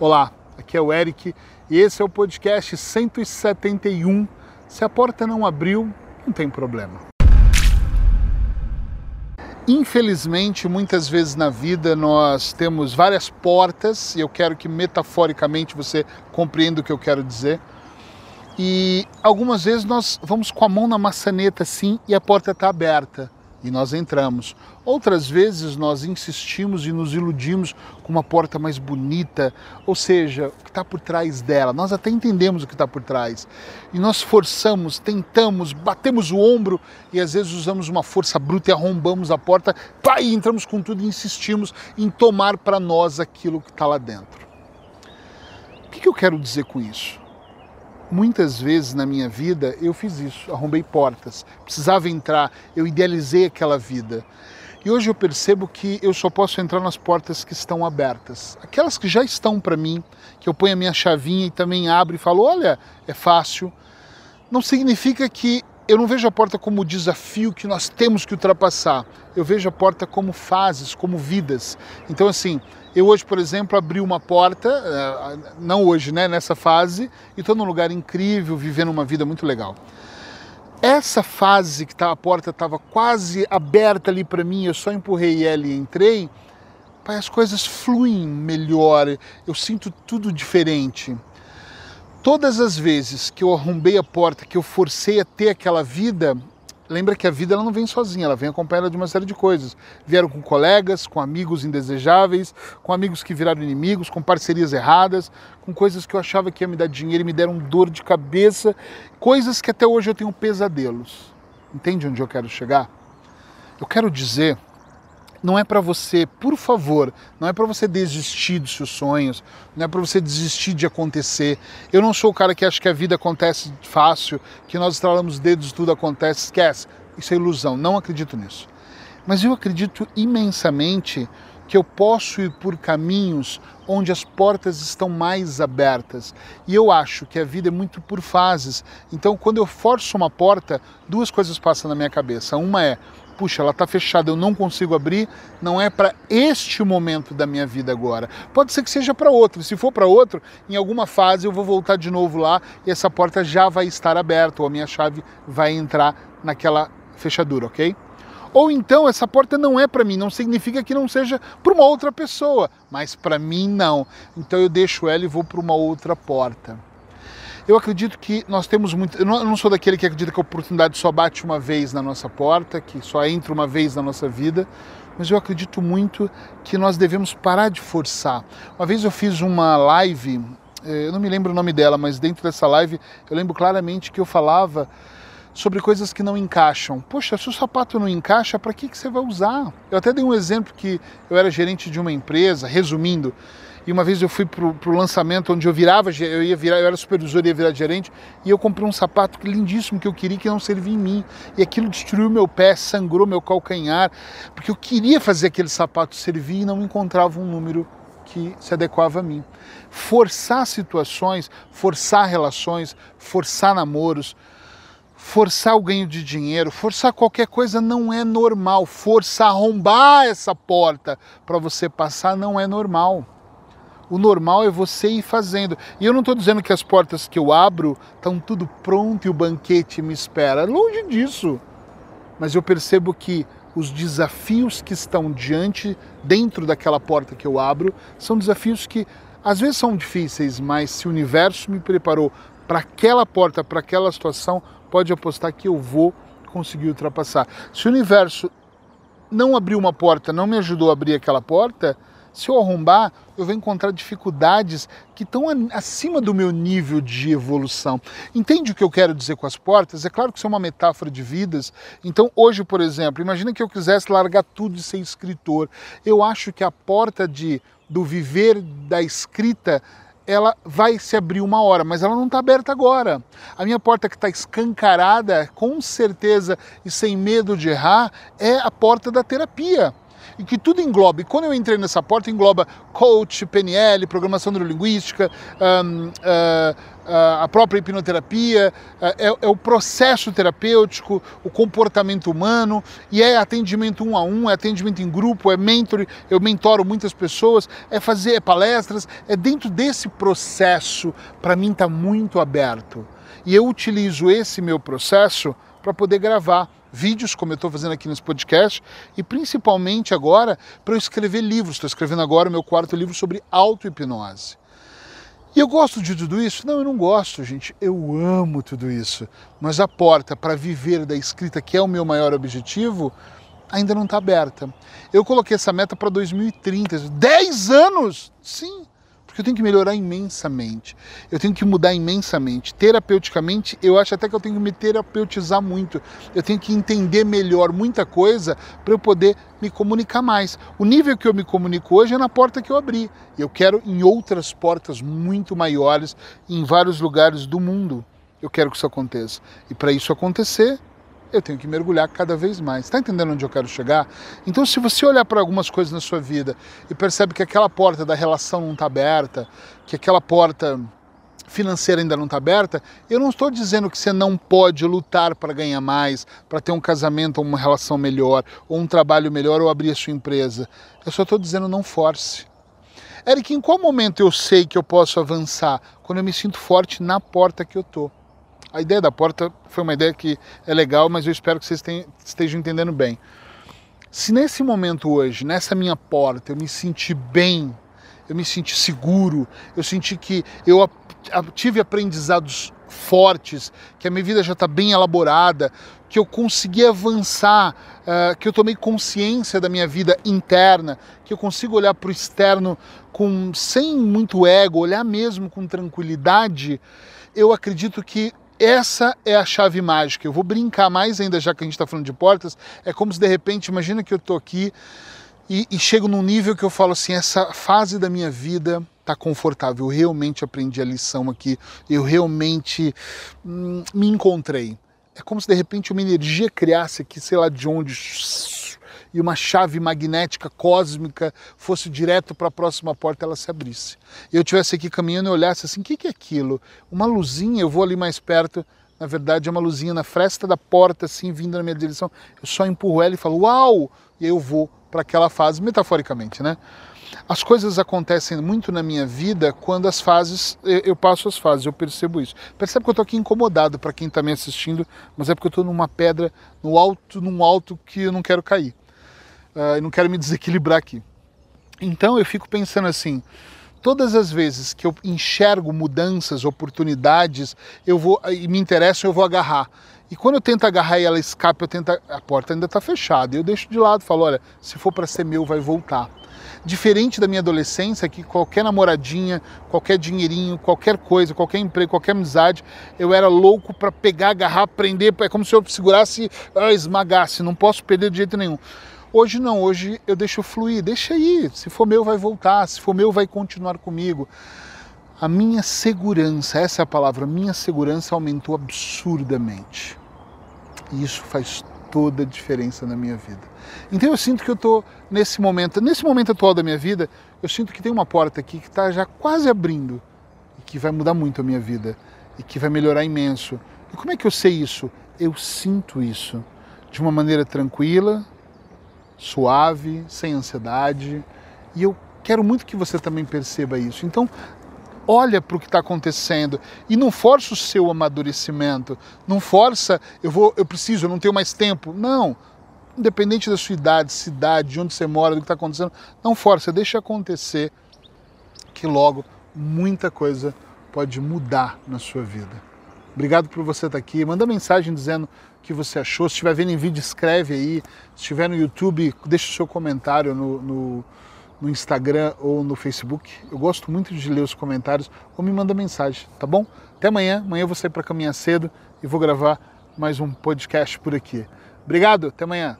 Olá, aqui é o Eric e esse é o podcast 171. Se a porta não abriu, não tem problema. Infelizmente, muitas vezes na vida nós temos várias portas, e eu quero que metaforicamente você compreenda o que eu quero dizer. E algumas vezes nós vamos com a mão na maçaneta assim e a porta está aberta e nós entramos. Outras vezes nós insistimos e nos iludimos com uma porta mais bonita, ou seja, o que está por trás dela. Nós até entendemos o que está por trás. E nós forçamos, tentamos, batemos o ombro e às vezes usamos uma força bruta e arrombamos a porta, pá, e entramos com tudo e insistimos em tomar para nós aquilo que está lá dentro. O que eu quero dizer com isso? Muitas vezes na minha vida eu fiz isso, arrombei portas, precisava entrar, eu idealizei aquela vida. E hoje eu percebo que eu só posso entrar nas portas que estão abertas. Aquelas que já estão para mim, que eu ponho a minha chavinha e também abro e falo: olha, é fácil. Não significa que eu não vejo a porta como desafio que nós temos que ultrapassar. Eu vejo a porta como fases, como vidas. Então, assim, eu hoje, por exemplo, abri uma porta, eh, não hoje, né, nessa fase, e estou num lugar incrível, vivendo uma vida muito legal. Essa fase que tá, a porta estava quase aberta ali para mim, eu só empurrei ela e entrei, as coisas fluem melhor, eu sinto tudo diferente. Todas as vezes que eu arrombei a porta, que eu forcei a ter aquela vida, lembra que a vida ela não vem sozinha, ela vem acompanhada de uma série de coisas. Vieram com colegas, com amigos indesejáveis, com amigos que viraram inimigos, com parcerias erradas, com coisas que eu achava que ia me dar dinheiro e me deram dor de cabeça, coisas que até hoje eu tenho pesadelos. Entende onde eu quero chegar? Eu quero dizer não é para você, por favor, não é para você desistir dos seus sonhos, não é para você desistir de acontecer. Eu não sou o cara que acha que a vida acontece fácil, que nós estralamos os dedos tudo acontece. Esquece, isso é ilusão, não acredito nisso. Mas eu acredito imensamente que eu posso ir por caminhos onde as portas estão mais abertas. E eu acho que a vida é muito por fases. Então, quando eu forço uma porta, duas coisas passam na minha cabeça. Uma é puxa, ela está fechada, eu não consigo abrir, não é para este momento da minha vida agora. Pode ser que seja para outro. Se for para outro, em alguma fase eu vou voltar de novo lá e essa porta já vai estar aberta, ou a minha chave vai entrar naquela fechadura, ok? Ou então essa porta não é para mim, não significa que não seja para uma outra pessoa, mas para mim não. Então eu deixo ela e vou para uma outra porta. Eu acredito que nós temos muito. Eu não, sou daquele que acredita que a oportunidade só bate uma vez na nossa porta, que só entra uma vez na nossa vida, mas eu acredito muito que nós devemos parar de forçar. Uma vez eu fiz uma live, eh, eu não me lembro o nome dela, mas dentro dessa live eu lembro claramente que eu falava sobre coisas que não encaixam. Poxa, se o sapato não encaixa, para que, que você vai usar? Eu até dei um exemplo que eu era gerente de uma empresa, resumindo, e uma vez eu fui pro, pro lançamento onde eu virava, eu ia virar, eu era supervisor e ia virar gerente, e eu comprei um sapato lindíssimo que eu queria que não servia em mim. E aquilo destruiu meu pé, sangrou meu calcanhar, porque eu queria fazer aquele sapato servir e não encontrava um número que se adequava a mim. Forçar situações, forçar relações, forçar namoros, forçar o ganho de dinheiro, forçar qualquer coisa não é normal. Forçar arrombar essa porta para você passar não é normal. O normal é você ir fazendo. E eu não estou dizendo que as portas que eu abro estão tudo pronto e o banquete me espera. Longe disso. Mas eu percebo que os desafios que estão diante, dentro daquela porta que eu abro, são desafios que às vezes são difíceis, mas se o universo me preparou para aquela porta, para aquela situação, pode apostar que eu vou conseguir ultrapassar. Se o universo não abriu uma porta, não me ajudou a abrir aquela porta, se eu arrombar, eu vou encontrar dificuldades que estão acima do meu nível de evolução. Entende o que eu quero dizer com as portas? É claro que isso é uma metáfora de vidas. Então, hoje, por exemplo, imagina que eu quisesse largar tudo e ser escritor. Eu acho que a porta de, do viver da escrita ela vai se abrir uma hora, mas ela não está aberta agora. A minha porta que está escancarada, com certeza e sem medo de errar, é a porta da terapia. E que tudo engloba. E quando eu entrei nessa porta, engloba coach, PNL, programação neurolinguística, um, uh, uh, a própria hipnoterapia, uh, é, é, o processo terapêutico, o comportamento humano, e é atendimento um a um, é atendimento em grupo, é mentor, eu mentoro muitas pessoas, é fazer palestras, é dentro desse processo, para mim está muito aberto. E eu utilizo esse meu processo para poder gravar vídeos, como eu estou fazendo aqui nesse podcast, e principalmente agora para eu escrever livros. Estou escrevendo agora o meu quarto livro sobre auto-hipnose. E eu gosto de tudo isso? Não, eu não gosto, gente. Eu amo tudo isso. Mas a porta para viver da escrita, que é o meu maior objetivo, ainda não está aberta. Eu coloquei essa meta para 2030. 10 anos! Sim, eu tenho que melhorar imensamente. Eu tenho que mudar imensamente. Terapeuticamente, eu acho até que eu tenho que me terapeutizar muito. Eu tenho que entender melhor muita coisa para eu poder me comunicar mais. O nível que eu me comunico hoje é na porta que eu abri. Eu quero em outras portas muito maiores, em vários lugares do mundo. Eu quero que isso aconteça. E para isso acontecer, eu tenho que mergulhar cada vez mais. Está entendendo onde eu quero chegar? Então, se você olhar para algumas coisas na sua vida e percebe que aquela porta da relação não está aberta, que aquela porta financeira ainda não está aberta, eu não estou dizendo que você não pode lutar para ganhar mais, para ter um casamento ou uma relação melhor, ou um trabalho melhor, ou abrir a sua empresa. Eu só estou dizendo não force. Eric, em qual momento eu sei que eu posso avançar? Quando eu me sinto forte na porta que eu estou. A ideia da porta foi uma ideia que é legal, mas eu espero que vocês estejam entendendo bem. Se nesse momento hoje, nessa minha porta, eu me senti bem, eu me senti seguro, eu senti que eu tive aprendizados fortes, que a minha vida já está bem elaborada, que eu consegui avançar, uh, que eu tomei consciência da minha vida interna, que eu consigo olhar para o externo com sem muito ego, olhar mesmo com tranquilidade, eu acredito que essa é a chave mágica. Eu vou brincar mais ainda, já que a gente está falando de portas. É como se de repente, imagina que eu estou aqui e, e, chego num nível que eu falo assim: essa fase da minha vida está confortável. Eu realmente aprendi a lição aqui. Eu realmente hum, me encontrei. É como se de repente uma energia criasse aqui, sei lá de onde e uma chave magnética cósmica fosse direto para a próxima porta ela se abrisse. Eu tivesse aqui caminhando e olhasse assim, o que, que é aquilo? Uma luzinha, eu vou ali mais perto, na verdade é uma luzinha na fresta da porta, assim, vindo na minha direção. Eu só empurro ela e falo, uau! E aí eu vou para aquela fase, metaforicamente, né? As coisas acontecem muito na minha vida quando as fases, eu passo as fases, eu percebo isso. Percebe que eu estou aqui incomodado para quem está me assistindo, mas é porque eu estou numa pedra, no alto, num alto que eu não quero cair uh, não quero me desequilibrar aqui. Então eu fico pensando assim, todas as vezes que eu enxergo mudanças, oportunidades, eu vou e me interessam, eu vou agarrar. E quando eu tento agarrar e ela escapa, eu tento a porta ainda está fechada. Eu deixo de lado, falo, olha, se for para ser meu, vai voltar. Diferente da minha adolescência, que qualquer namoradinha, qualquer dinheirinho, qualquer coisa, qualquer emprego, qualquer amizade, eu era louco para pegar, agarrar, prender, é como se eu segurasse, ah, esmagasse, não posso perder de jeito nenhum. Hoje não, hoje eu deixo fluir, deixa aí, se for meu vai voltar, se for meu vai continuar comigo. A minha segurança, essa é a palavra, minha segurança aumentou absurdamente. E isso faz toda a diferença na minha vida. Então eu sinto que eu estou nesse momento, nesse momento atual da minha vida, eu sinto que tem uma porta aqui que está já quase abrindo e que vai mudar muito a minha vida e que vai melhorar imenso. E como é que eu sei isso? Eu sinto isso de uma maneira tranquila, suave, sem ansiedade. E eu quero muito que você também perceba isso. Então, olha para o que está acontecendo e não força o seu amadurecimento. Não força, eu vou, eu preciso, eu não tenho mais tempo. Não. Independente da sua idade, cidade, de onde você mora, do que está acontecendo, não força, deixa acontecer que logo muita coisa pode mudar na sua vida. Obrigado por você estar aqui. Manda mensagem dizendo que você achou. Se estiver vendo em vídeo, escreve aí. Se estiver no YouTube, deixa o seu comentário no, no, no Instagram ou no Facebook. Eu gosto muito de ler os comentários ou me manda mensagem, tá bom? Até amanhã. Amanhã eu vou sair para caminhar cedo e vou gravar mais um podcast por aqui. Obrigado, até amanhã.